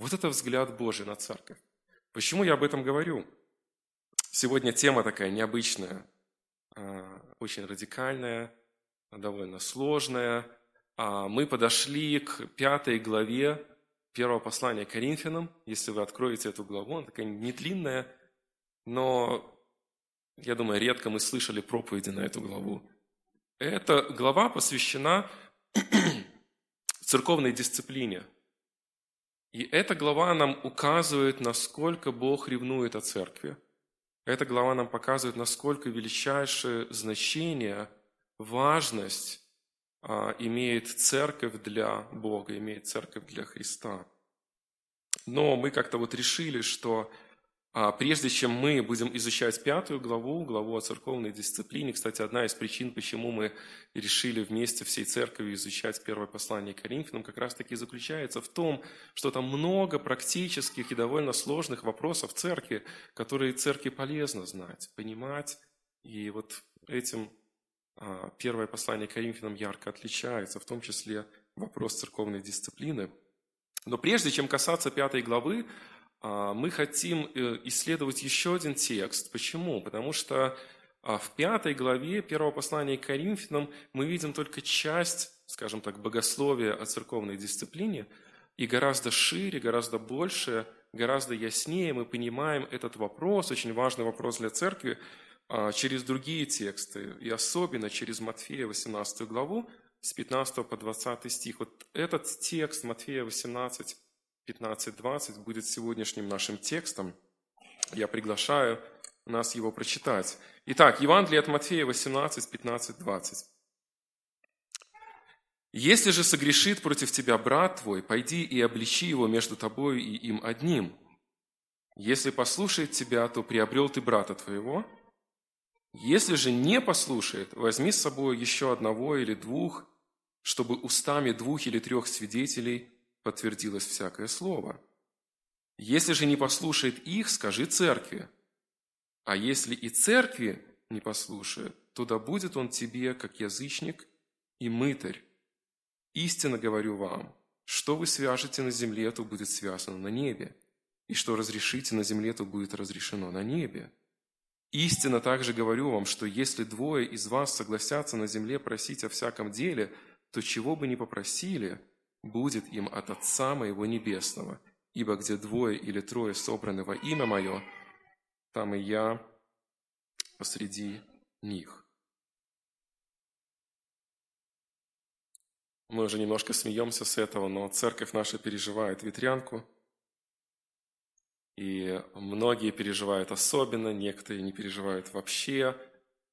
Вот это взгляд Божий на церковь. Почему я об этом говорю? Сегодня тема такая необычная, а, очень радикальная, довольно сложная. А, мы подошли к пятой главе первого послания Коринфянам. Если вы откроете эту главу, она такая не длинная, но, я думаю, редко мы слышали проповеди на эту главу. Эта глава посвящена церковной дисциплине. И эта глава нам указывает, насколько Бог ревнует о церкви. Эта глава нам показывает, насколько величайшее значение, важность а, имеет церковь для Бога, имеет церковь для Христа. Но мы как-то вот решили, что прежде чем мы будем изучать пятую главу, главу о церковной дисциплине, кстати, одна из причин, почему мы решили вместе всей церкви изучать первое послание Коринфянам, как раз-таки заключается в том, что там много практических и довольно сложных вопросов церкви, которые церкви полезно знать, понимать. И вот этим а, первое послание Коринфянам ярко отличается, в том числе вопрос церковной дисциплины. Но прежде чем касаться пятой главы, а, мы хотим э, исследовать еще один текст. Почему? Потому что а, в пятой главе первого послания к Коринфянам мы видим только часть, скажем так, богословия о церковной дисциплине, и гораздо шире, гораздо больше, гораздо яснее мы понимаем этот вопрос, очень важный вопрос для церкви, а, через другие тексты, и особенно через Матфея 18 главу, с 15 по 20 стих. Вот этот текст Матфея 18 15-20 будет сегодняшним нашим текстом. Я приглашаю нас его прочитать. Итак, Евангелие от Матфея 18, 15, 20. «Если же согрешит против тебя брат твой, пойди и обличи его между тобою и им одним. Если послушает тебя, то приобрел ты брата твоего. Если же не послушает, возьми с собой еще одного или двух, чтобы устами двух или трех свидетелей подтвердилось всякое слово. Если же не послушает их, скажи церкви. А если и церкви не послушает, то да будет он тебе, как язычник и мытарь. Истинно говорю вам, что вы свяжете на земле, то будет связано на небе, и что разрешите на земле, то будет разрешено на небе. Истинно также говорю вам, что если двое из вас согласятся на земле просить о всяком деле, то чего бы ни попросили, будет им от Отца моего Небесного. Ибо где двое или трое собраны во имя Мое, там и я посреди них. Мы уже немножко смеемся с этого, но церковь наша переживает ветрянку, и многие переживают особенно, некоторые не переживают вообще,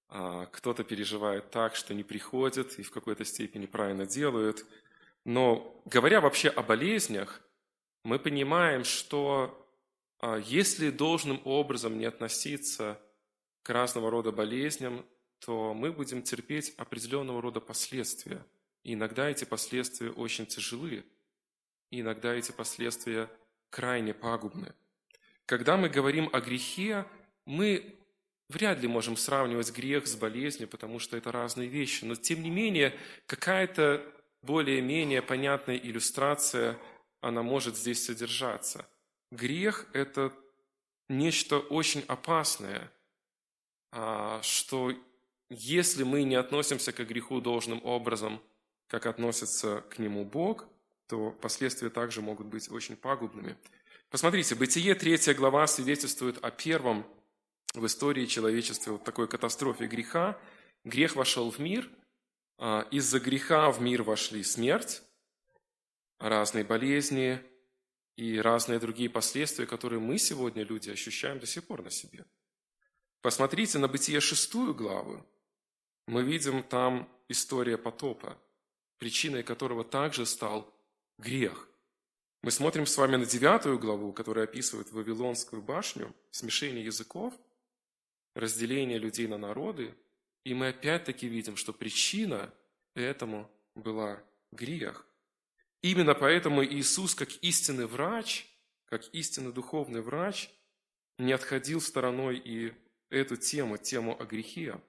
а кто-то переживает так, что не приходит и в какой-то степени правильно делают – но говоря вообще о болезнях, мы понимаем, что а, если должным образом не относиться к разного рода болезням, то мы будем терпеть определенного рода последствия. И иногда эти последствия очень тяжелы, и иногда эти последствия крайне пагубны. Когда мы говорим о грехе, мы вряд ли можем сравнивать грех с болезнью, потому что это разные вещи. Но тем не менее, какая-то более-менее понятная иллюстрация, она может здесь содержаться. Грех – это нечто очень опасное, а, что если мы не относимся к греху должным образом, как относится к нему Бог, то последствия также могут быть очень пагубными. Посмотрите, Бытие 3 глава свидетельствует о первом в истории человечества вот такой катастрофе греха. Грех вошел в мир – из-за греха в мир вошли смерть, разные болезни и разные другие последствия, которые мы сегодня, люди, ощущаем до сих пор на себе. Посмотрите на Бытие шестую главу. Мы видим там история потопа, причиной которого также стал грех. Мы смотрим с вами на девятую главу, которая описывает Вавилонскую башню, смешение языков, разделение людей на народы – и мы опять-таки видим, что причина этому была грех. Именно поэтому Иисус, как истинный врач, как истинный духовный врач, не отходил стороной и эту тему, тему о грехе.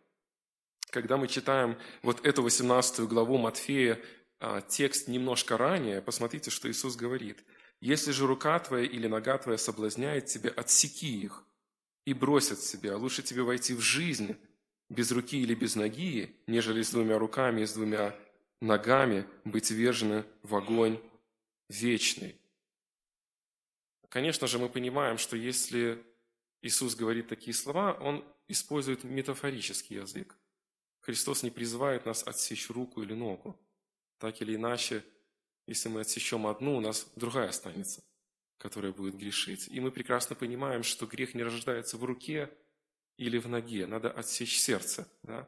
Когда мы читаем вот эту 18 главу Матфея, а, текст немножко ранее, посмотрите, что Иисус говорит. Если же рука твоя или нога твоя соблазняет тебя, отсеки их и брось от себя. Лучше тебе войти в жизнь без руки или без ноги, нежели с двумя руками и с двумя ногами быть вержены в огонь вечный. Конечно же, мы понимаем, что если Иисус говорит такие слова, Он использует метафорический язык. Христос не призывает нас отсечь руку или ногу. Так или иначе, если мы отсечем одну, у нас другая останется, которая будет грешить. И мы прекрасно понимаем, что грех не рождается в руке или в ноге. Надо отсечь сердце, да?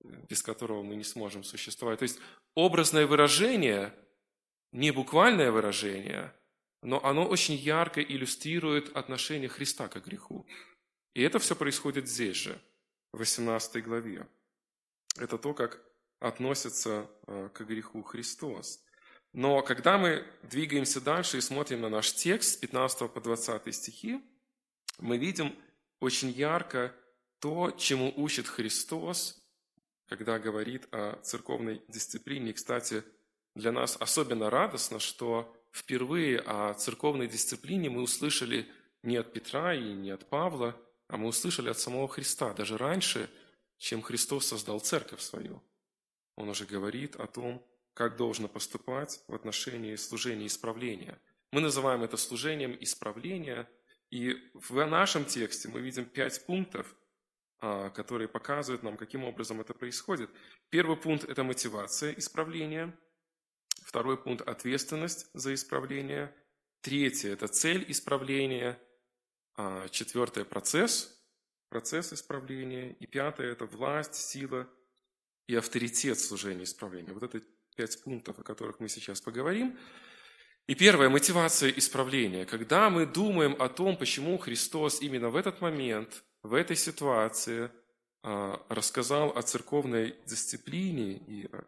без которого мы не сможем существовать. То есть образное выражение, не буквальное выражение, но оно очень ярко иллюстрирует отношение Христа к греху. И это все происходит здесь же, в 18 главе. Это то, как относится э, к греху Христос. Но когда мы двигаемся дальше и смотрим на наш текст с 15 по 20 стихи, мы видим очень ярко то, чему учит Христос, когда говорит о церковной дисциплине. И, кстати, для нас особенно радостно, что впервые о церковной дисциплине мы услышали не от Петра и не от Павла, а мы услышали от самого Христа, даже раньше, чем Христос создал церковь свою. Он уже говорит о том, как должно поступать в отношении служения исправления. Мы называем это служением исправления, и в нашем тексте мы видим пять пунктов, а, которые показывают нам, каким образом это происходит. Первый пункт – это мотивация исправления. Второй пункт – ответственность за исправление. Третье – это цель исправления. А, четвертое – процесс, процесс исправления. И пятое – это власть, сила и авторитет служения исправления. Вот это пять пунктов, о которых мы сейчас поговорим. И первая мотивация исправления. Когда мы думаем о том, почему Христос именно в этот момент, в этой ситуации а, рассказал о церковной дисциплине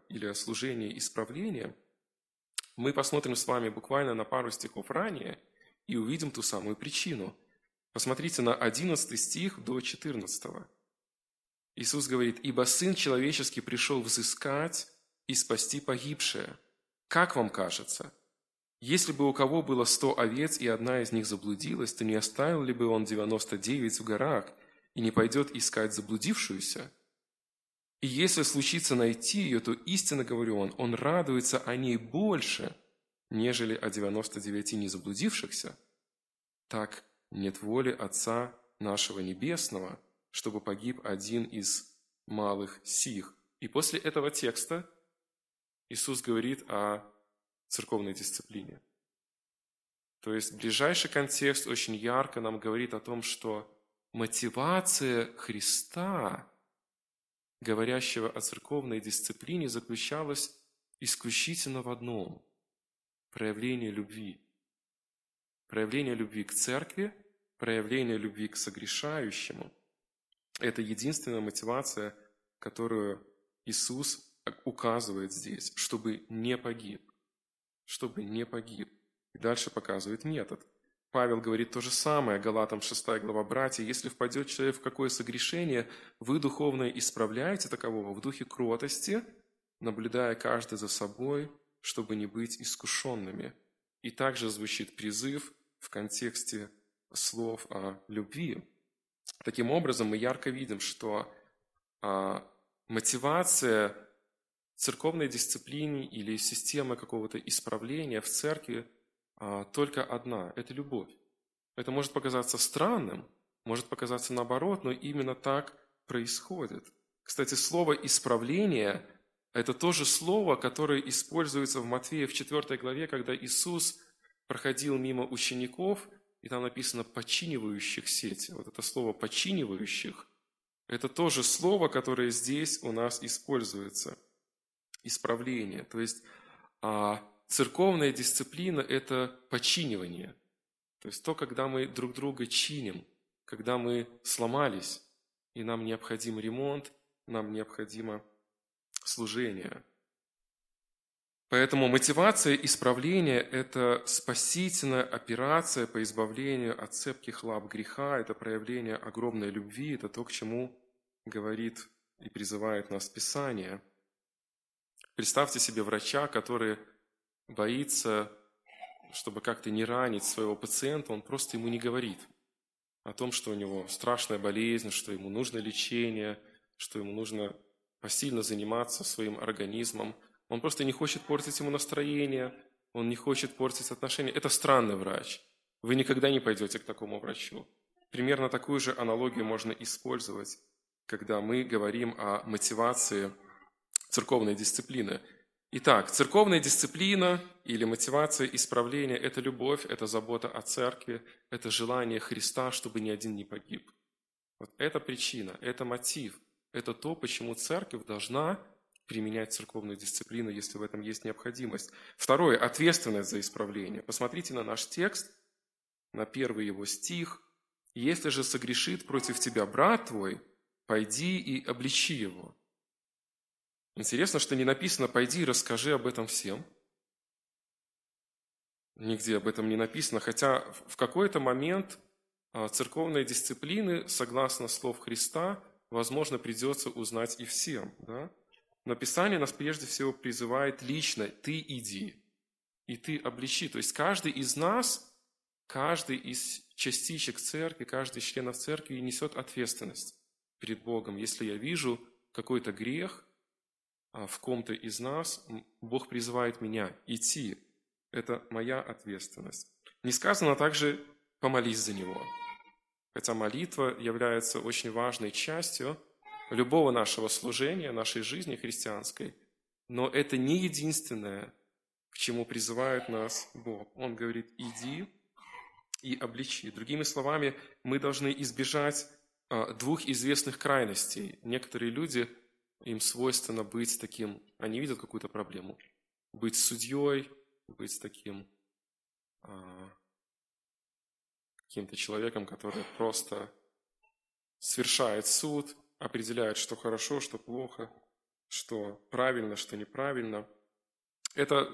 или о служении исправления, мы посмотрим с вами буквально на пару стихов ранее и увидим ту самую причину. Посмотрите на 11 стих до 14. Иисус говорит, «Ибо Сын Человеческий пришел взыскать и спасти погибшее. Как вам кажется? Если бы у кого было сто овец, и одна из них заблудилась, то не оставил ли бы он девяносто девять в горах и не пойдет искать заблудившуюся? И если случится найти ее, то истинно говорю он, он радуется о ней больше, нежели о девяносто девяти незаблудившихся. Так нет воли Отца нашего Небесного, чтобы погиб один из малых сих. И после этого текста Иисус говорит о церковной дисциплине. То есть ближайший контекст очень ярко нам говорит о том, что мотивация Христа, говорящего о церковной дисциплине, заключалась исключительно в одном – проявление любви. Проявление любви к церкви, проявление любви к согрешающему – это единственная мотивация, которую Иисус указывает здесь, чтобы не погиб. Чтобы не погиб. И дальше показывает метод. Павел говорит то же самое, Галатам 6 глава, «Братья, если впадет человек в какое согрешение, вы духовно исправляете такового в духе кротости, наблюдая каждый за собой, чтобы не быть искушенными». И также звучит призыв в контексте слов о любви. Таким образом, мы ярко видим, что а, мотивация церковной дисциплине или системы какого-то исправления в церкви а, только одна – это любовь. Это может показаться странным, может показаться наоборот, но именно так происходит. Кстати, слово «исправление» – это тоже слово, которое используется в Матфея в 4 главе, когда Иисус проходил мимо учеников, и там написано «починивающих сети». Вот это слово «починивающих» – это тоже слово, которое здесь у нас используется – исправление. То есть а, церковная дисциплина – это починивание. То есть то, когда мы друг друга чиним, когда мы сломались, и нам необходим ремонт, нам необходимо служение. Поэтому мотивация исправления – это спасительная операция по избавлению от цепких лап греха, это проявление огромной любви, это то, к чему говорит и призывает нас Писание – Представьте себе врача, который боится чтобы как-то не ранить своего пациента, он просто ему не говорит о том, что у него страшная болезнь, что ему нужно лечение, что ему нужно посильно заниматься своим организмом. Он просто не хочет портить ему настроение, он не хочет портить отношения. Это странный врач. Вы никогда не пойдете к такому врачу. Примерно такую же аналогию можно использовать, когда мы говорим о мотивации церковной дисциплины. Итак, церковная дисциплина или мотивация исправления – это любовь, это забота о церкви, это желание Христа, чтобы ни один не погиб. Вот это причина, это мотив, это то, почему церковь должна применять церковную дисциплину, если в этом есть необходимость. Второе – ответственность за исправление. Посмотрите на наш текст, на первый его стих. «Если же согрешит против тебя брат твой, пойди и обличи его». Интересно, что не написано «пойди и расскажи об этом всем». Нигде об этом не написано, хотя в какой-то момент а, церковной дисциплины, согласно слов Христа, возможно, придется узнать и всем. Да? Но Писание нас прежде всего призывает лично «ты иди» и «ты обличи». То есть каждый из нас, каждый из частичек церкви, каждый из членов церкви несет ответственность перед Богом. Если я вижу какой-то грех, в ком-то из нас, Бог призывает меня идти. Это моя ответственность. Не сказано также «помолись за него». Хотя молитва является очень важной частью любого нашего служения, нашей жизни христианской, но это не единственное, к чему призывает нас Бог. Он говорит «иди и обличи». Другими словами, мы должны избежать а, двух известных крайностей. Некоторые люди – им свойственно быть таким, они видят какую-то проблему, быть судьей, быть таким а, каким-то человеком, который просто совершает суд, определяет, что хорошо, что плохо, что правильно, что неправильно. Это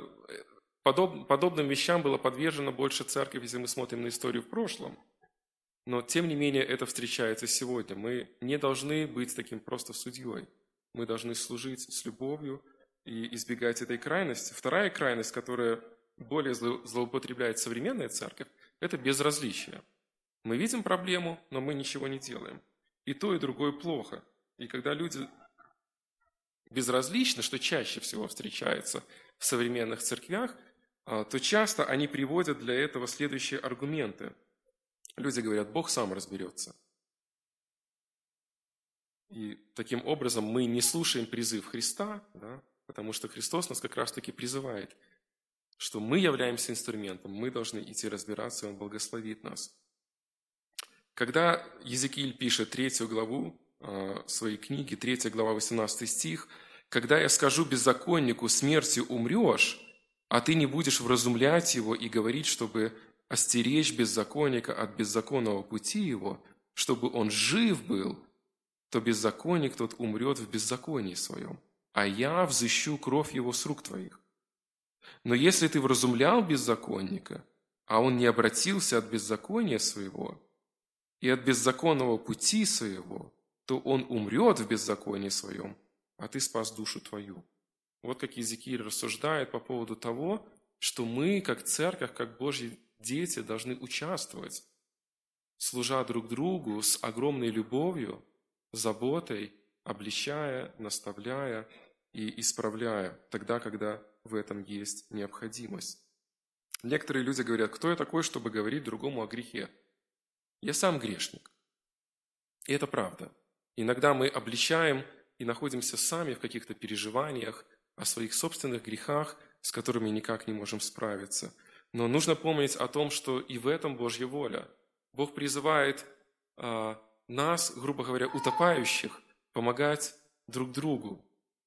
подоб, подобным вещам было подвержено больше церковь, если мы смотрим на историю в прошлом. Но, тем не менее, это встречается сегодня. Мы не должны быть таким просто судьей. Мы должны служить с любовью и избегать этой крайности. Вторая крайность, которая более злоупотребляет современная церковь, это безразличие. Мы видим проблему, но мы ничего не делаем. И то, и другое плохо. И когда люди безразличны, что чаще всего встречается в современных церквях, а, то часто они приводят для этого следующие аргументы. Люди говорят, Бог сам разберется. И таким образом мы не слушаем призыв Христа, да, потому что Христос нас как раз-таки призывает, что мы являемся инструментом, мы должны идти разбираться, и Он благословит нас. Когда Езекииль пишет третью главу э, своей книги, третья глава, 18 стих, «Когда я скажу беззаконнику, смертью умрешь, а ты не будешь вразумлять его и говорить, чтобы остеречь беззаконника от беззаконного пути его, чтобы он жив был, то беззаконник тот умрет в беззаконии своем, а я взыщу кровь его с рук твоих. Но если ты вразумлял беззаконника, а он не обратился от беззакония своего и от беззаконного пути своего, то он умрет в беззаконии своем, а ты спас душу твою». Вот как Езекииль рассуждает по поводу того, что мы, как церковь, как Божьи дети, должны участвовать, служа друг другу с огромной любовью, заботой, обличая, наставляя и исправляя тогда, когда в этом есть необходимость. Некоторые люди говорят, кто я такой, чтобы говорить другому о грехе? Я сам грешник. И это правда. Иногда мы обличаем и находимся сами в каких-то переживаниях о своих собственных грехах, с которыми никак не можем справиться. Но нужно помнить о том, что и в этом Божья воля. Бог призывает а, нас, грубо говоря, утопающих, помогать друг другу,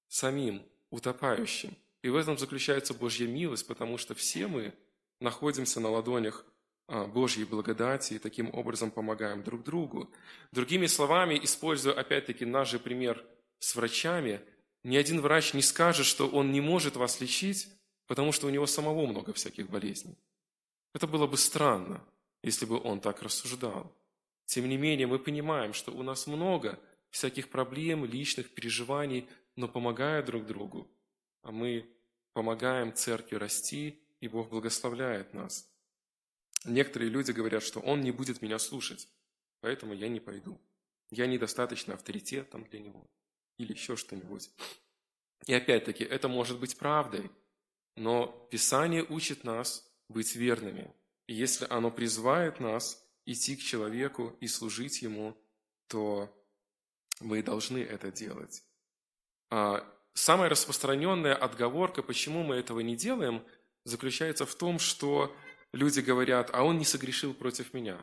самим утопающим. И в этом заключается Божья милость, потому что все мы находимся на ладонях а, Божьей благодати и таким образом помогаем друг другу. Другими словами, используя опять-таки наш же пример с врачами, ни один врач не скажет, что он не может вас лечить, потому что у него самого много всяких болезней. Это было бы странно, если бы он так рассуждал. Тем не менее, мы понимаем, что у нас много всяких проблем, личных переживаний, но помогая друг другу, а мы помогаем церкви расти и Бог благословляет нас. Некоторые люди говорят, что Он не будет меня слушать, поэтому я не пойду. Я недостаточно авторитетом для Него или еще что-нибудь. И опять-таки, это может быть правдой, но Писание учит нас быть верными. И если оно призывает нас идти к человеку и служить ему, то мы должны это делать. А самая распространенная отговорка, почему мы этого не делаем, заключается в том, что люди говорят, а он не согрешил против меня.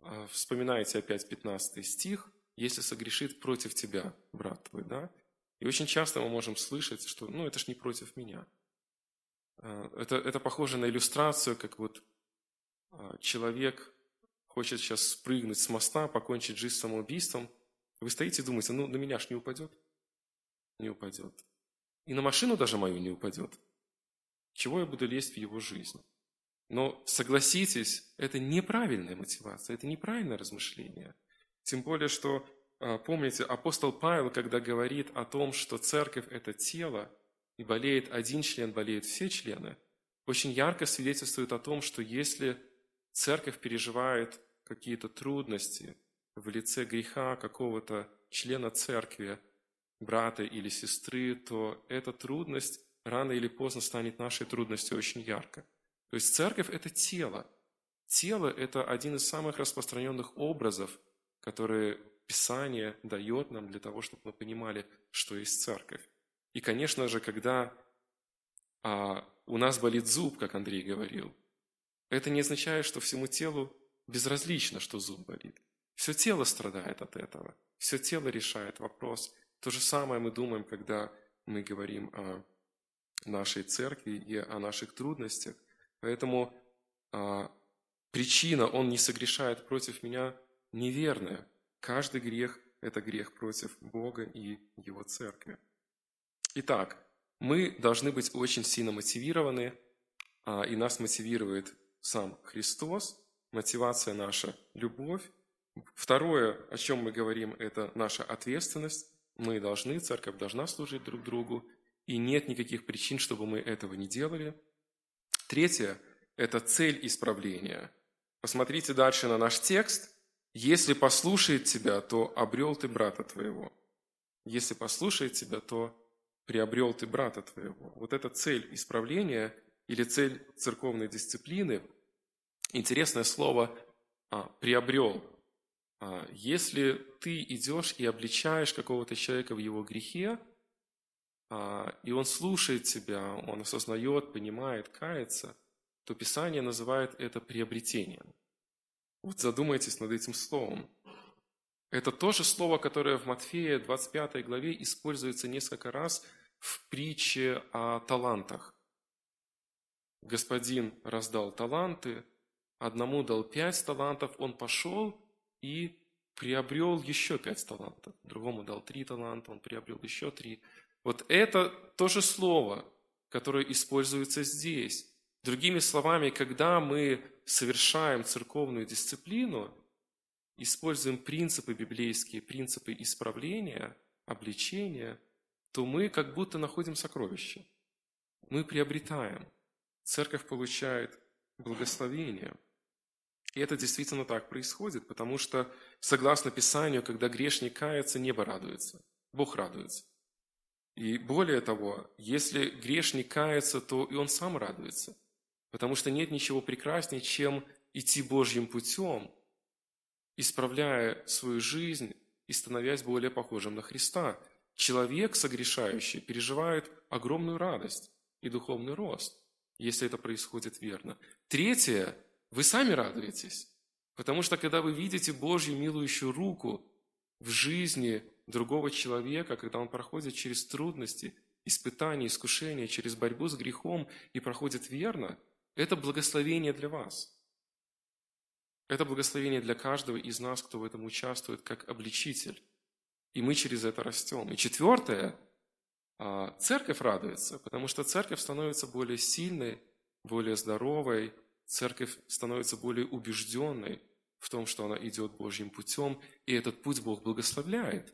А вспоминайте опять 15 стих, если согрешит против тебя, брат твой, да? И очень часто мы можем слышать, что ну это ж не против меня. А, это, это похоже на иллюстрацию, как вот человек хочет сейчас спрыгнуть с моста, покончить жизнь самоубийством. Вы стоите и думаете, ну на меня ж не упадет. Не упадет. И на машину даже мою не упадет. Чего я буду лезть в его жизнь? Но согласитесь, это неправильная мотивация, это неправильное размышление. Тем более, что, а, помните, апостол Павел, когда говорит о том, что церковь – это тело, и болеет один член, болеют все члены, очень ярко свидетельствует о том, что если церковь переживает какие-то трудности в лице греха какого-то члена церкви, брата или сестры, то эта трудность рано или поздно станет нашей трудностью очень ярко. То есть церковь – это тело. Тело – это один из самых распространенных образов, которые Писание дает нам для того, чтобы мы понимали, что есть церковь. И, конечно же, когда а, у нас болит зуб, как Андрей говорил, это не означает, что всему телу безразлично, что зуб болит. Все тело страдает от этого. Все тело решает вопрос. То же самое мы думаем, когда мы говорим о нашей церкви и о наших трудностях. Поэтому а, причина «он не согрешает против меня» неверная. Каждый грех – это грех против Бога и Его церкви. Итак, мы должны быть очень сильно мотивированы, а, и нас мотивирует сам Христос, мотивация наша – любовь. Второе, о чем мы говорим, это наша ответственность. Мы должны, церковь должна служить друг другу, и нет никаких причин, чтобы мы этого не делали. Третье – это цель исправления. Посмотрите дальше на наш текст. «Если послушает тебя, то обрел ты брата твоего». Если послушает тебя, то приобрел ты брата твоего. Вот эта цель исправления или цель церковной дисциплины, интересное слово а, «приобрел». А, если ты идешь и обличаешь какого-то человека в его грехе, а, и он слушает тебя, он осознает, понимает, кается, то Писание называет это приобретением. Вот задумайтесь над этим словом. Это то же слово, которое в Матфея 25 главе используется несколько раз – в притче о талантах. Господин раздал таланты, одному дал пять талантов, он пошел и приобрел еще пять талантов. Другому дал три таланта, он приобрел еще три. Вот это то же слово, которое используется здесь. Другими словами, когда мы совершаем церковную дисциплину, используем принципы библейские, принципы исправления, обличения – то мы как будто находим сокровище. Мы приобретаем. Церковь получает благословение. И это действительно так происходит, потому что, согласно Писанию, когда грешник кается, небо радуется. Бог радуется. И более того, если грешник кается, то и он сам радуется. Потому что нет ничего прекраснее, чем идти Божьим путем, исправляя свою жизнь и становясь более похожим на Христа. Человек, согрешающий, переживает огромную радость и духовный рост, если это происходит верно. Третье, вы сами радуетесь, потому что когда вы видите Божью милующую руку в жизни другого человека, когда он проходит через трудности, испытания, искушения, через борьбу с грехом и проходит верно, это благословение для вас. Это благословение для каждого из нас, кто в этом участвует, как обличитель. И мы через это растем. И четвертое, а, церковь радуется, потому что церковь становится более сильной, более здоровой, церковь становится более убежденной в том, что она идет Божьим путем, и этот путь Бог благословляет.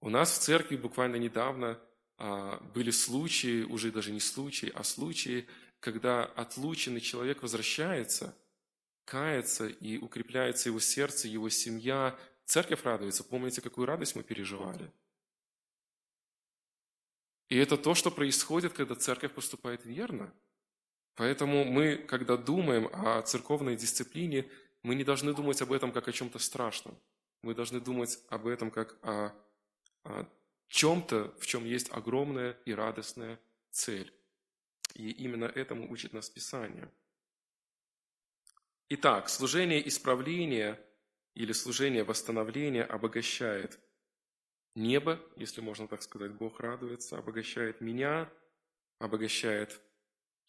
У нас в церкви буквально недавно а, были случаи, уже даже не случаи, а случаи, когда отлученный человек возвращается, кается и укрепляется его сердце, его семья, церковь радуется. Помните, какую радость мы переживали? И это то, что происходит, когда церковь поступает верно. Поэтому мы, когда думаем о церковной дисциплине, мы не должны думать об этом как о чем-то страшном. Мы должны думать об этом как о, о чем-то, в чем есть огромная и радостная цель. И именно этому учит нас Писание. Итак, служение исправления или служение восстановления обогащает небо, если можно так сказать, Бог радуется, обогащает меня, обогащает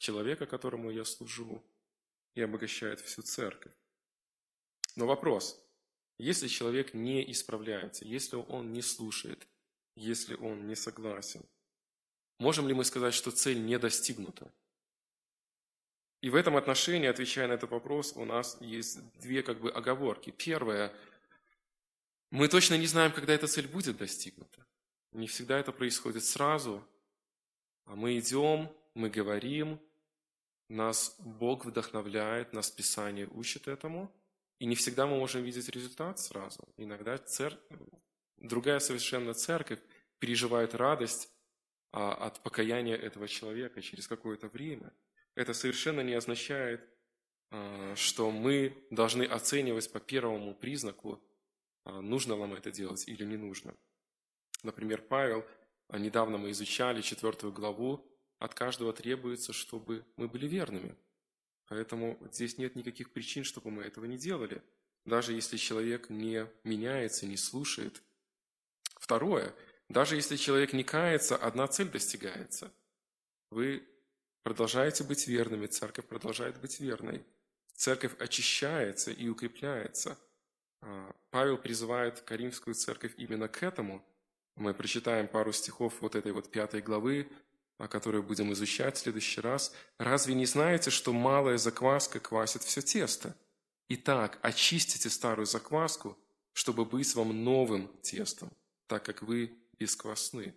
человека, которому я служу, и обогащает всю церковь. Но вопрос, если человек не исправляется, если он не слушает, если он не согласен, можем ли мы сказать, что цель не достигнута? И в этом отношении, отвечая на этот вопрос, у нас есть две как бы оговорки. Первое, мы точно не знаем, когда эта цель будет достигнута. Не всегда это происходит сразу. А мы идем, мы говорим, нас Бог вдохновляет, нас Писание учит этому – и не всегда мы можем видеть результат сразу. Иногда цер... другая совершенно церковь переживает радость а, от покаяния этого человека через какое-то время. Это совершенно не означает, а, что мы должны оценивать по первому признаку, а, нужно нам это делать или не нужно. Например, Павел, недавно мы изучали четвертую главу, от каждого требуется, чтобы мы были верными – Поэтому здесь нет никаких причин, чтобы мы этого не делали, даже если человек не меняется, не слушает. Второе, даже если человек не кается, одна цель достигается. Вы продолжаете быть верными, церковь продолжает быть верной. Церковь очищается и укрепляется. А, Павел призывает Каримскую церковь именно к этому. Мы прочитаем пару стихов вот этой вот пятой главы, о которой будем изучать в следующий раз, разве не знаете, что малая закваска квасит все тесто? Итак, очистите старую закваску, чтобы быть вам новым тестом, так как вы бесквасны.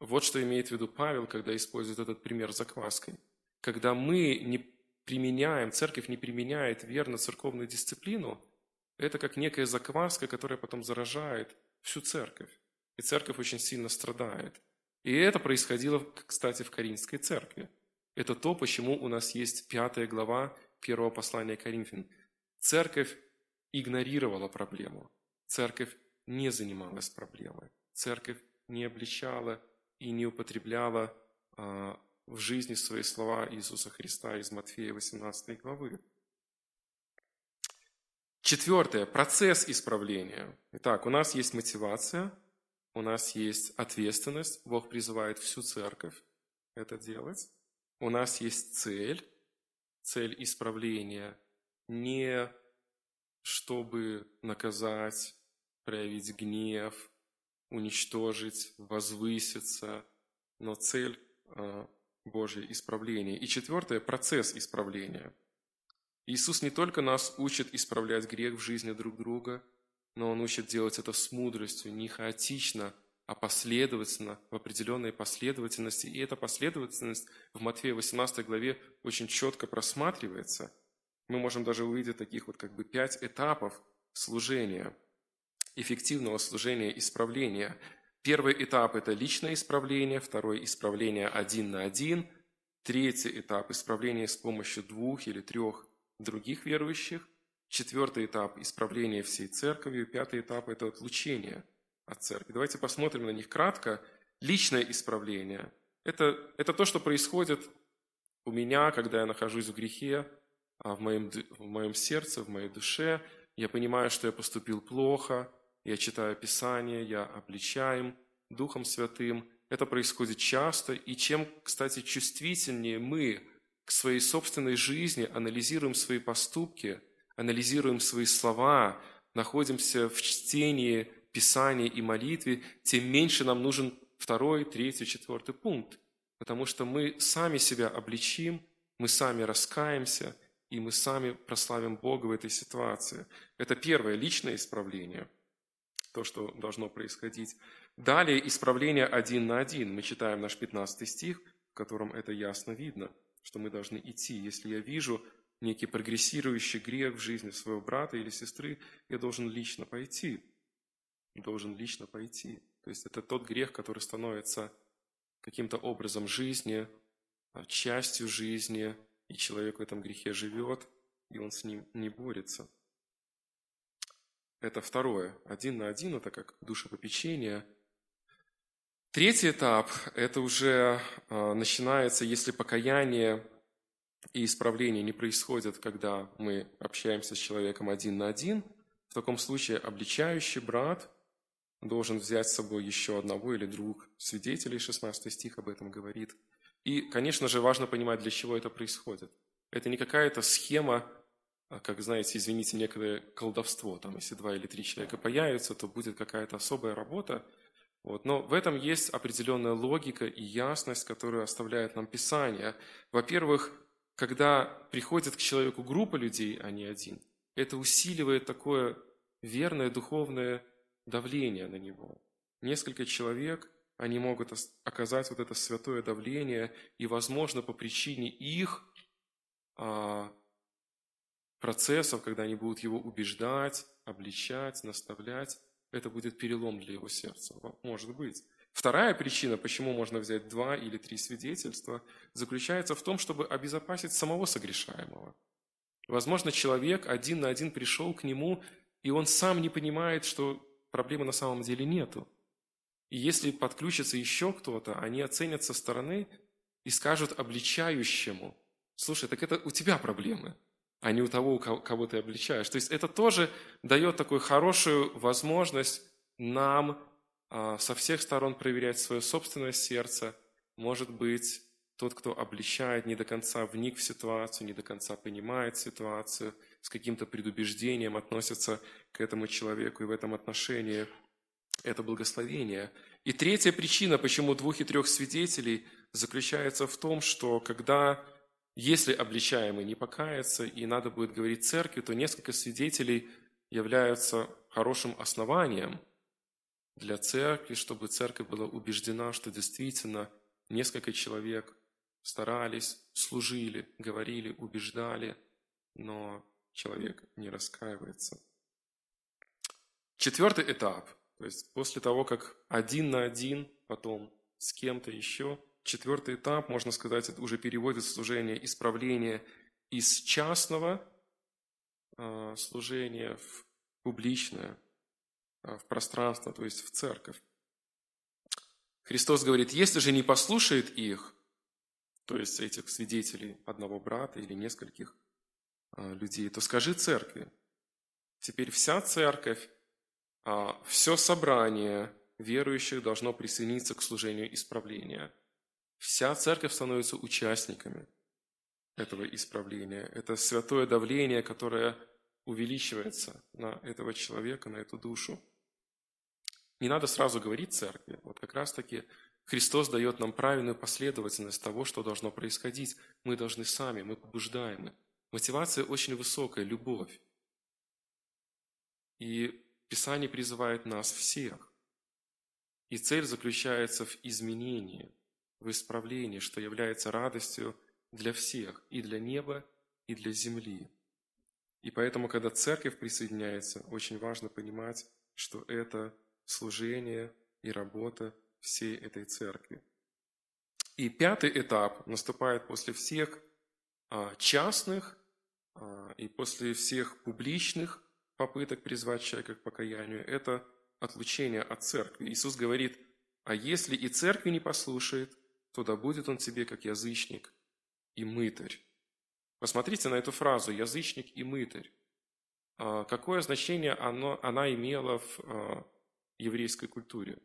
Вот что имеет в виду Павел, когда использует этот пример с закваской. Когда мы не применяем, церковь не применяет верно церковную дисциплину, это как некая закваска, которая потом заражает всю церковь. И церковь очень сильно страдает – и это происходило, кстати, в Каринской церкви. Это то, почему у нас есть пятая глава первого послания Коринфян. Церковь игнорировала проблему. Церковь не занималась проблемой. Церковь не обличала и не употребляла а, в жизни свои слова Иисуса Христа из Матфея 18 главы. Четвертое. Процесс исправления. Итак, у нас есть мотивация, у нас есть ответственность, Бог призывает всю церковь это делать. У нас есть цель, цель исправления, не чтобы наказать, проявить гнев, уничтожить, возвыситься, но цель а, Божье исправление. И четвертое – процесс исправления. Иисус не только нас учит исправлять грех в жизни друг друга, но Он учит делать это с мудростью, не хаотично, а последовательно, в определенной последовательности. И эта последовательность в Матфея 18 главе очень четко просматривается. Мы можем даже увидеть таких вот как бы пять этапов служения, эффективного служения, исправления. Первый этап – это личное исправление, второй – исправление один на один, третий этап – исправление с помощью двух или трех других верующих, Четвертый этап – исправление всей церкви. Пятый этап – это отлучение от церкви. Давайте посмотрим на них кратко. Личное исправление – это, это то, что происходит у меня, когда я нахожусь в грехе, а в моем, в моем сердце, в моей душе. Я понимаю, что я поступил плохо, я читаю Писание, я обличаем Духом Святым. Это происходит часто, и чем, кстати, чувствительнее мы к своей собственной жизни анализируем свои поступки – анализируем свои слова, находимся в чтении Писания и молитве, тем меньше нам нужен второй, третий, четвертый пункт. Потому что мы сами себя обличим, мы сами раскаемся, и мы сами прославим Бога в этой ситуации. Это первое, личное исправление, то, что должно происходить. Далее исправление один на один. Мы читаем наш 15 стих, в котором это ясно видно. что мы должны идти. Если я вижу некий прогрессирующий грех в жизни своего брата или сестры, я должен лично пойти. Должен лично пойти. То есть это тот грех, который становится каким-то образом жизни, а, частью жизни, и человек в этом грехе живет, и он с ним не борется. Это второе. Один на один – это как душепопечение. Третий этап – это уже а, начинается, если покаяние и исправление не происходят, когда мы общаемся с человеком один на один. В таком случае обличающий брат должен взять с собой еще одного или двух свидетелей, 16 стих об этом говорит. И, конечно же, важно понимать, для чего это происходит. Это не какая-то схема, а, как, знаете, извините, некое колдовство. Там, если два или три человека появятся, то будет какая-то особая работа. Вот. Но в этом есть определенная логика и ясность, которую оставляет нам Писание. Во-первых, когда приходит к человеку группа людей, а не один, это усиливает такое верное духовное давление на него. Несколько человек, они могут оказать вот это святое давление, и, возможно, по причине их а, процессов, когда они будут его убеждать, обличать, наставлять, это будет перелом для его сердца. Может быть. Вторая причина, почему можно взять два или три свидетельства, заключается в том, чтобы обезопасить самого согрешаемого. Возможно, человек один на один пришел к нему, и он сам не понимает, что проблемы на самом деле нету. И если подключится еще кто-то, они оценят со стороны и скажут обличающему, слушай, так это у тебя проблемы, а не у того, кого ты обличаешь. То есть это тоже дает такую хорошую возможность нам со всех сторон проверять свое собственное сердце. Может быть, тот, кто обличает, не до конца вник в ситуацию, не до конца понимает ситуацию, с каким-то предубеждением относится к этому человеку и в этом отношении это благословение. И третья причина, почему двух и трех свидетелей, заключается в том, что когда, если обличаемый не покается и надо будет говорить церкви, то несколько свидетелей являются хорошим основанием – для церкви, чтобы церковь была убеждена, что действительно несколько человек старались, служили, говорили, убеждали, но человек не раскаивается. Четвертый этап, то есть после того, как один на один, потом с кем-то еще, четвертый этап, можно сказать, это уже переводит служение исправления из частного а, служения в публичное, в пространство, то есть в церковь. Христос говорит, если же не послушает их, то есть этих свидетелей одного брата или нескольких а, людей, то скажи церкви. Теперь вся церковь, а, все собрание верующих должно присоединиться к служению исправления. Вся церковь становится участниками этого исправления. Это святое давление, которое увеличивается на этого человека, на эту душу. Не надо сразу говорить церкви. Вот как раз-таки Христос дает нам правильную последовательность того, что должно происходить. Мы должны сами, мы побуждаемы. Мотивация очень высокая, любовь. И Писание призывает нас всех. И цель заключается в изменении, в исправлении, что является радостью для всех, и для неба, и для земли. И поэтому, когда церковь присоединяется, очень важно понимать, что это служение и работа всей этой церкви. И пятый этап наступает после всех а, частных а, и после всех публичных попыток призвать человека к покаянию. Это отлучение от церкви. Иисус говорит, а если и церкви не послушает, то да будет он тебе как язычник и мытарь. Посмотрите на эту фразу «язычник и мытарь». А, какое значение она имела в еврейской культуре.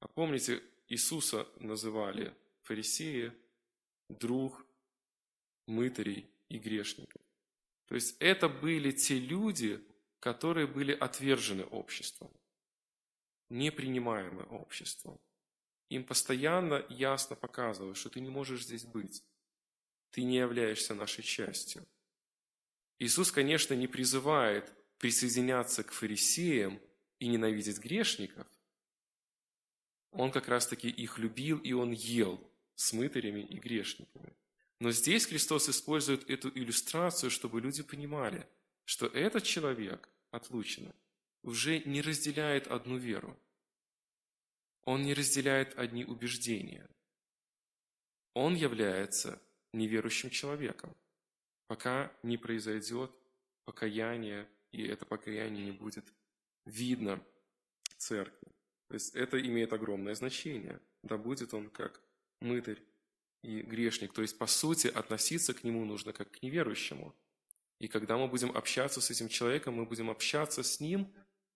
А помните, Иисуса называли фарисеи, друг, мытарей и грешников. То есть это были те люди, которые были отвержены обществом, непринимаемы обществом. Им постоянно ясно показывают, что ты не можешь здесь быть, ты не являешься нашей частью. Иисус, конечно, не призывает присоединяться к фарисеям и ненавидеть грешников, он как раз-таки их любил, и он ел с мытарями и грешниками. Но здесь Христос использует эту иллюстрацию, чтобы люди понимали, что этот человек, отлученный, уже не разделяет одну веру. Он не разделяет одни убеждения. Он является неверующим человеком, пока не произойдет покаяние, и это покаяние не будет видно церкви. То есть это имеет огромное значение. Да будет он как мытарь и грешник. То есть, по сути, относиться к нему нужно как к неверующему. И когда мы будем общаться с этим человеком, мы будем общаться с ним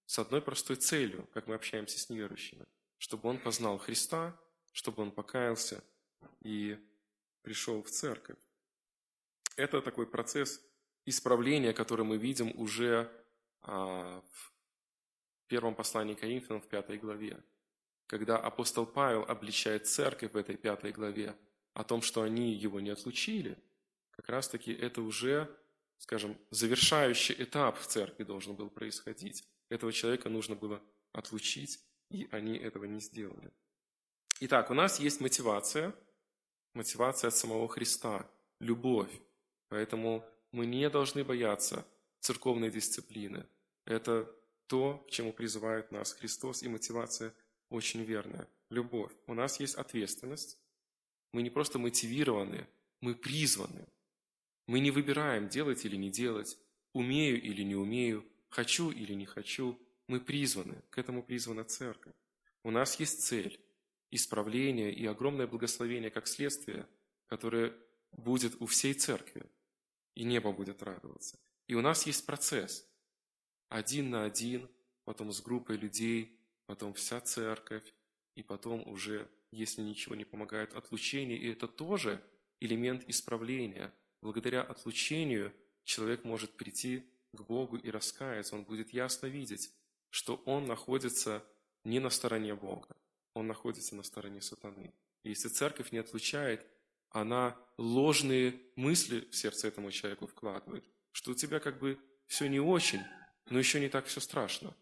с одной простой целью, как мы общаемся с неверующими. Чтобы он познал Христа, чтобы он покаялся и пришел в церковь. Это такой процесс исправления, который мы видим уже а, в первом послании Коринфянам в пятой главе. Когда апостол Павел обличает церковь в этой пятой главе о том, что они его не отлучили, как раз-таки это уже, скажем, завершающий этап в церкви должен был происходить. Этого человека нужно было отлучить, и они этого не сделали. Итак, у нас есть мотивация, мотивация от самого Христа, любовь. Поэтому мы не должны бояться церковной дисциплины. Это то, к чему призывает нас Христос, и мотивация очень верная. Любовь. У нас есть ответственность. Мы не просто мотивированы, мы призваны. Мы не выбираем, делать или не делать, умею или не умею, хочу или не хочу. Мы призваны, к этому призвана церковь. У нас есть цель, исправление и огромное благословение как следствие, которое будет у всей церкви, и небо будет радоваться. И у нас есть процесс, один на один, потом с группой людей, потом вся церковь, и потом уже, если ничего не помогает, отлучение. И это тоже элемент исправления. Благодаря отлучению человек может прийти к Богу и раскаяться. Он будет ясно видеть, что он находится не на стороне Бога, он находится на стороне сатаны. И если церковь не отлучает, она ложные мысли в сердце этому человеку вкладывает, что у тебя как бы все не очень, но еще не так все страшно.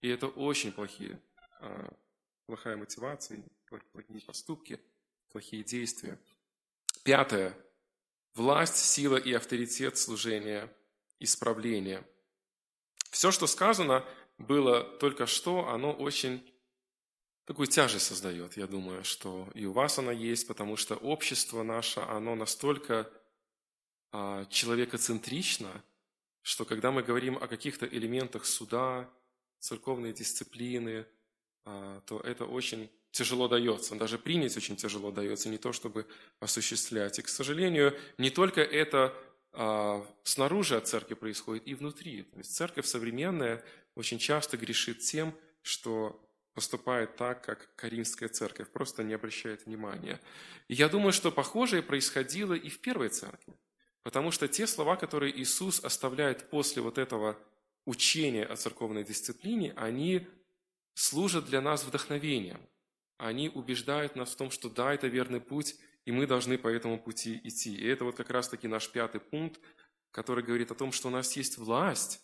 И это очень плохие, а, плохая мотивация, плохие поступки, плохие действия. Пятое. Власть, сила и авторитет служения, исправления. Все, что сказано было только что, оно очень такую тяжесть создает, я думаю, что и у вас она есть, потому что общество наше, оно настолько а, человекоцентрично, что когда мы говорим о каких-то элементах суда, церковной дисциплины, а, то это очень тяжело дается. Даже принять очень тяжело дается, не то чтобы осуществлять. И, к сожалению, не только это а, снаружи от церкви происходит, и внутри. То есть церковь современная очень часто грешит тем, что поступает так, как Каримская церковь, просто не обращает внимания. И я думаю, что похожее происходило и в первой церкви. Потому что те слова, которые Иисус оставляет после вот этого учения о церковной дисциплине, они служат для нас вдохновением. Они убеждают нас в том, что да, это верный путь, и мы должны по этому пути идти. И это вот как раз-таки наш пятый пункт, который говорит о том, что у нас есть власть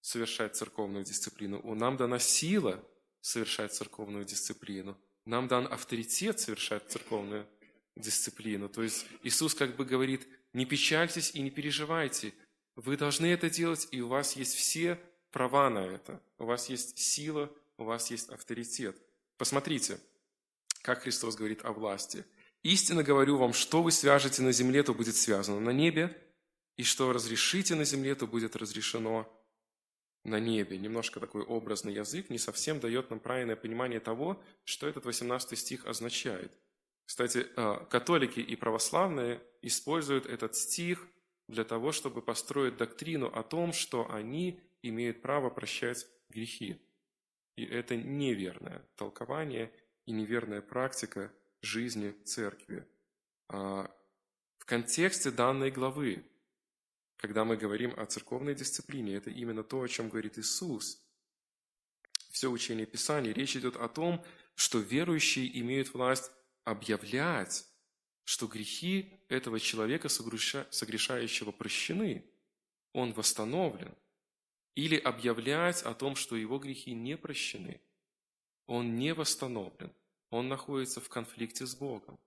совершать церковную дисциплину. Нам дана сила совершать церковную дисциплину. Нам дан авторитет совершать церковную дисциплину. То есть Иисус как бы говорит – не печальтесь и не переживайте. Вы должны это делать, и у вас есть все права на это. У вас есть сила, у вас есть авторитет. Посмотрите, как Христос говорит о власти. «Истинно говорю вам, что вы свяжете на земле, то будет связано на небе, и что разрешите на земле, то будет разрешено на небе». Немножко такой образный язык не совсем дает нам правильное понимание того, что этот 18 стих означает – кстати, а, католики и православные используют этот стих для того, чтобы построить доктрину о том, что они имеют право прощать грехи. И это неверное толкование и неверная практика жизни церкви. А, в контексте данной главы, когда мы говорим о церковной дисциплине, это именно то, о чем говорит Иисус. Все учение Писания, речь идет о том, что верующие имеют власть объявлять, что грехи этого человека, согрешающего, прощены, он восстановлен, или объявлять о том, что его грехи не прощены, он не восстановлен, он находится в конфликте с Богом.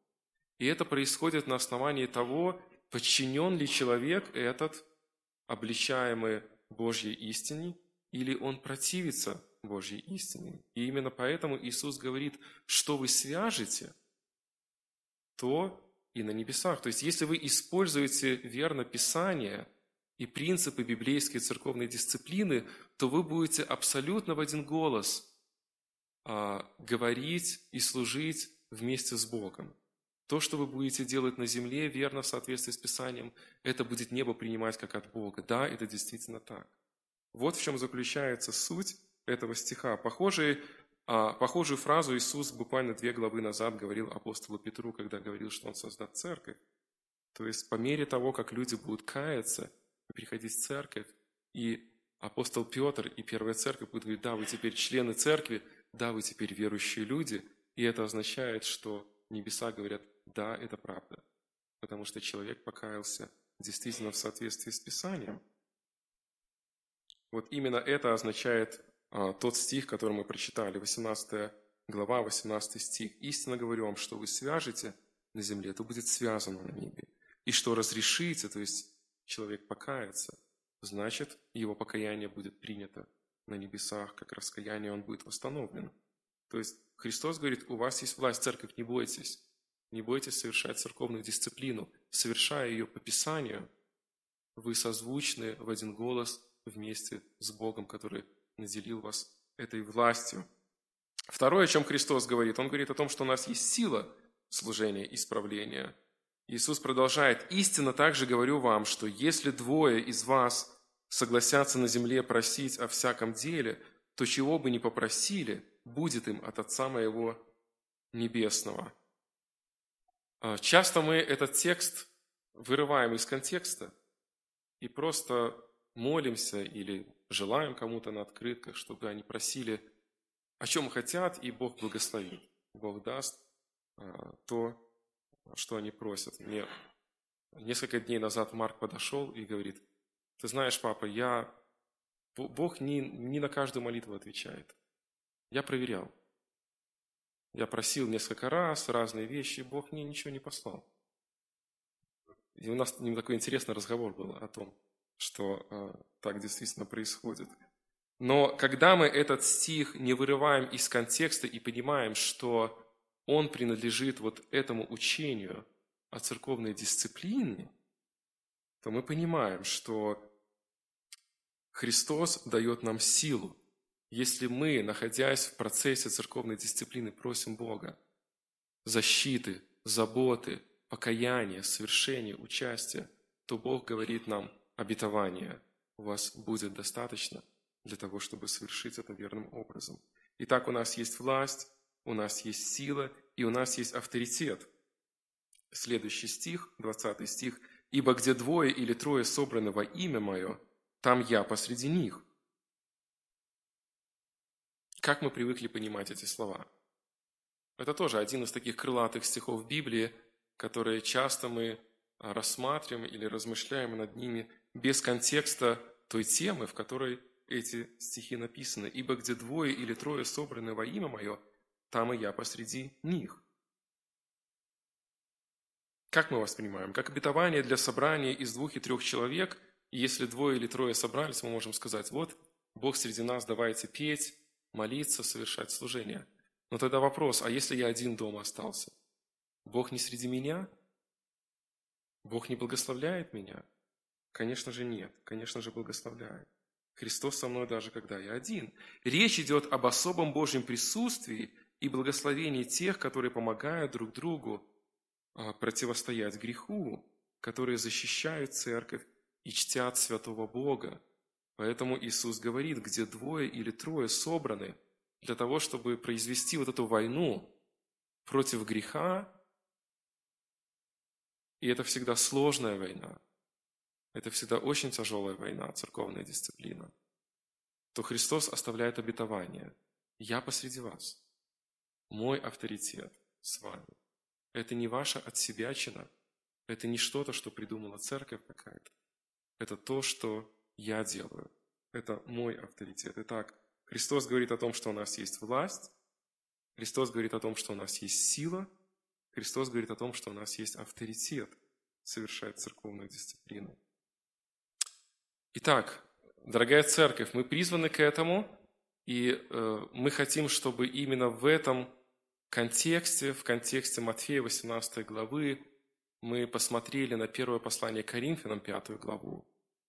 И это происходит на основании того, подчинен ли человек этот, обличаемый Божьей истине, или он противится Божьей истине. И именно поэтому Иисус говорит, что вы свяжете, то и на небесах. То есть, если вы используете верно Писание и принципы библейской церковной дисциплины, то вы будете абсолютно в один голос а, говорить и служить вместе с Богом. То, что вы будете делать на земле, верно в соответствии с Писанием, это будет небо принимать как от Бога. Да, это действительно так. Вот в чем заключается суть этого стиха. Похожий, а, похожую фразу Иисус буквально две главы назад говорил апостолу Петру, когда говорил, что Он создаст церковь. То есть по мере того, как люди будут каяться и приходить в церковь, и апостол Петр и первая церковь будут говорить, да, вы теперь члены церкви, да, вы теперь верующие люди, и это означает, что небеса говорят, да, это правда, потому что человек покаялся действительно в соответствии с Писанием. Вот именно это означает а, тот стих, который мы прочитали, 18 глава, 18 стих. «Истинно говорю вам, что вы свяжете на земле, то будет связано на небе. И что разрешите, то есть человек покается, значит, его покаяние будет принято на небесах, как раскаяние он будет восстановлен. То есть Христос говорит, у вас есть власть, церковь, не бойтесь. Не бойтесь совершать церковную дисциплину. Совершая ее по Писанию, вы созвучны в один голос вместе с Богом, который наделил вас этой властью. Второе, о чем Христос говорит, Он говорит о том, что у нас есть сила служения исправления. Иисус продолжает, «Истинно также говорю вам, что если двое из вас согласятся на земле просить о всяком деле, то чего бы ни попросили, будет им от Отца Моего Небесного». А, часто мы этот текст вырываем из контекста и просто молимся или желаем кому-то на открытках, чтобы они просили, о чем хотят, и Бог благословит. Бог даст а, то, что они просят. Мне несколько дней назад Марк подошел и говорит – ты знаешь, папа, я... Бог не, не на каждую молитву отвечает. Я проверял. Я просил несколько раз разные вещи, Бог мне ничего не послал. И у нас с ним такой интересный разговор был о том, что э, так действительно происходит. Но когда мы этот стих не вырываем из контекста и понимаем, что он принадлежит вот этому учению о церковной дисциплине, то мы понимаем, что Христос дает нам силу, если мы, находясь в процессе церковной дисциплины, просим Бога защиты, заботы, покаяния, совершения, участия, то Бог говорит нам обетование. У вас будет достаточно для того, чтобы совершить это верным образом. Итак, у нас есть власть, у нас есть сила и у нас есть авторитет. Следующий стих, 20 стих. «Ибо где двое или трое собраны во имя Мое, там я посреди них. Как мы привыкли понимать эти слова? Это тоже один из таких крылатых стихов Библии, которые часто мы рассматриваем или размышляем над ними без контекста той темы, в которой эти стихи написаны. «Ибо где двое или трое собраны во имя Мое, там и я посреди них». Как мы воспринимаем? Как обетование для собрания из двух и трех человек – если двое или трое собрались, мы можем сказать, вот, Бог среди нас, давайте петь, молиться, совершать служение. Но тогда вопрос, а если я один дома остался? Бог не среди меня? Бог не благословляет меня? Конечно же нет, конечно же благословляет. Христос со мной даже когда я один. Речь идет об особом Божьем присутствии и благословении тех, которые помогают друг другу а, противостоять греху, которые защищают церковь и чтят святого Бога. Поэтому Иисус говорит, где двое или трое собраны для того, чтобы произвести вот эту войну против греха, и это всегда сложная война, это всегда очень тяжелая война, церковная дисциплина, то Христос оставляет обетование. Я посреди вас. Мой авторитет с вами. Это не ваша отсебячина, это не что-то, что придумала церковь какая-то. Это то, что я делаю. Это мой авторитет. Итак, Христос говорит о том, что у нас есть власть. Христос говорит о том, что у нас есть сила. Христос говорит о том, что у нас есть авторитет совершать церковную дисциплину. Итак, дорогая церковь, мы призваны к этому, и э, мы хотим, чтобы именно в этом контексте, в контексте Матфея 18 главы, мы посмотрели на первое послание Коринфянам, пятую главу.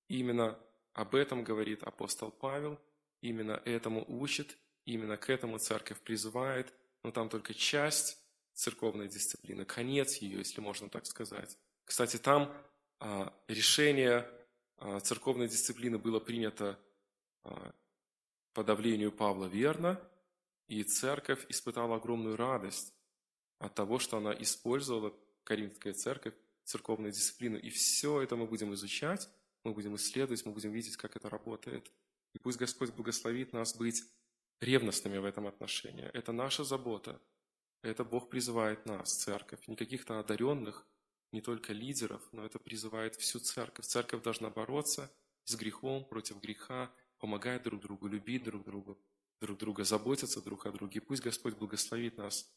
именно об этом говорит апостол Павел, именно этому учит, именно к этому церковь призывает, но там только часть церковной дисциплины, конец ее, если можно так сказать. Кстати, там а, решение церковной дисциплины было принято а, по давлению Павла верно, и церковь испытала огромную радость от того, что она использовала, Коринфская церковь, церковную дисциплину. И все это мы будем изучать, мы будем исследовать, мы будем видеть, как это работает. И пусть Господь благословит нас быть ревностными в этом отношении. Это наша забота. Это Бог призывает нас, церковь. Не каких-то одаренных, не только лидеров, но это призывает всю церковь. Церковь должна бороться с грехом, против греха, помогать друг другу, любить друг друга, друг друга, заботиться друг о друге. пусть Господь благословит нас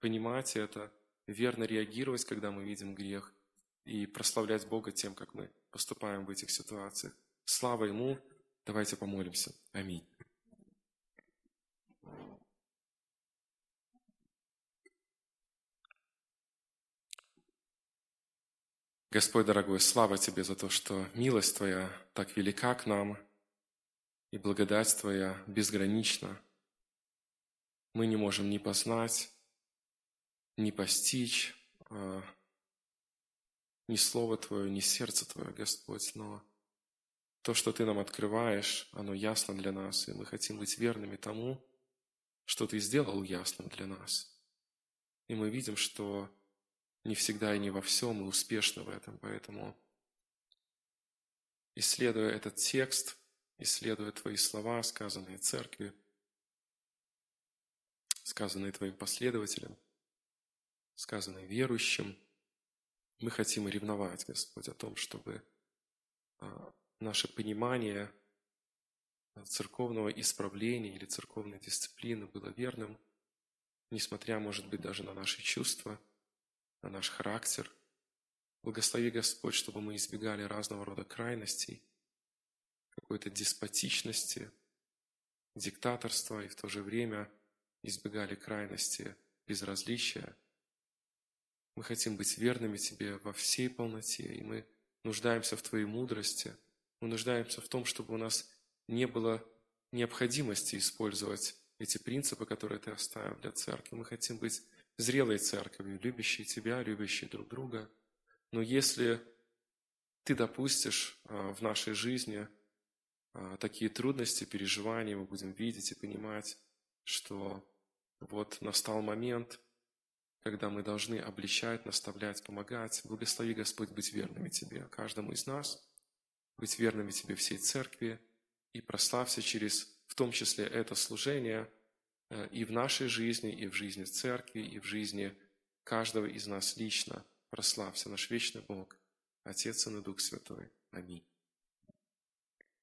понимать это, верно реагировать, когда мы видим грех, и прославлять Бога тем, как мы поступаем в этих ситуациях. Слава Ему! Давайте помолимся. Аминь. Господь дорогой, слава Тебе за то, что милость Твоя так велика к нам, и благодать Твоя безгранична. Мы не можем ни познать, ни постичь, а, ни Слово Твое, ни сердце Твое, Господь, но то, что Ты нам открываешь, оно ясно для нас, и мы хотим быть верными тому, что Ты сделал ясным для нас. И мы видим, что не всегда и не во всем мы успешны в этом, поэтому, исследуя этот текст, исследуя Твои слова, сказанные церкви, сказанные Твоим последователям, сказанные верующим, мы хотим ревновать, Господь, о том, чтобы а, наше понимание церковного исправления или церковной дисциплины было верным, несмотря, может быть, даже на наши чувства, на наш характер. Благослови, Господь, чтобы мы избегали разного рода крайностей – какой-то деспотичности, диктаторства и в то же время избегали крайности безразличия. Мы хотим быть верными Тебе во всей полноте, и мы нуждаемся в Твоей мудрости, мы нуждаемся в том, чтобы у нас не было необходимости использовать эти принципы, которые Ты оставил для церкви. Мы хотим быть зрелой церковью, любящей Тебя, любящей друг друга. Но если Ты допустишь а, в нашей жизни – а, такие трудности, переживания мы будем видеть и понимать, что вот настал момент, когда мы должны обличать, наставлять, помогать. Благослови, Господь, быть верными Тебе, каждому из нас, быть верными Тебе всей церкви, и прославься через, в том числе, это служение и в нашей жизни, и в жизни церкви, и в жизни каждого из нас лично. Прославься наш вечный Бог, Отец и Дух Святой. Аминь.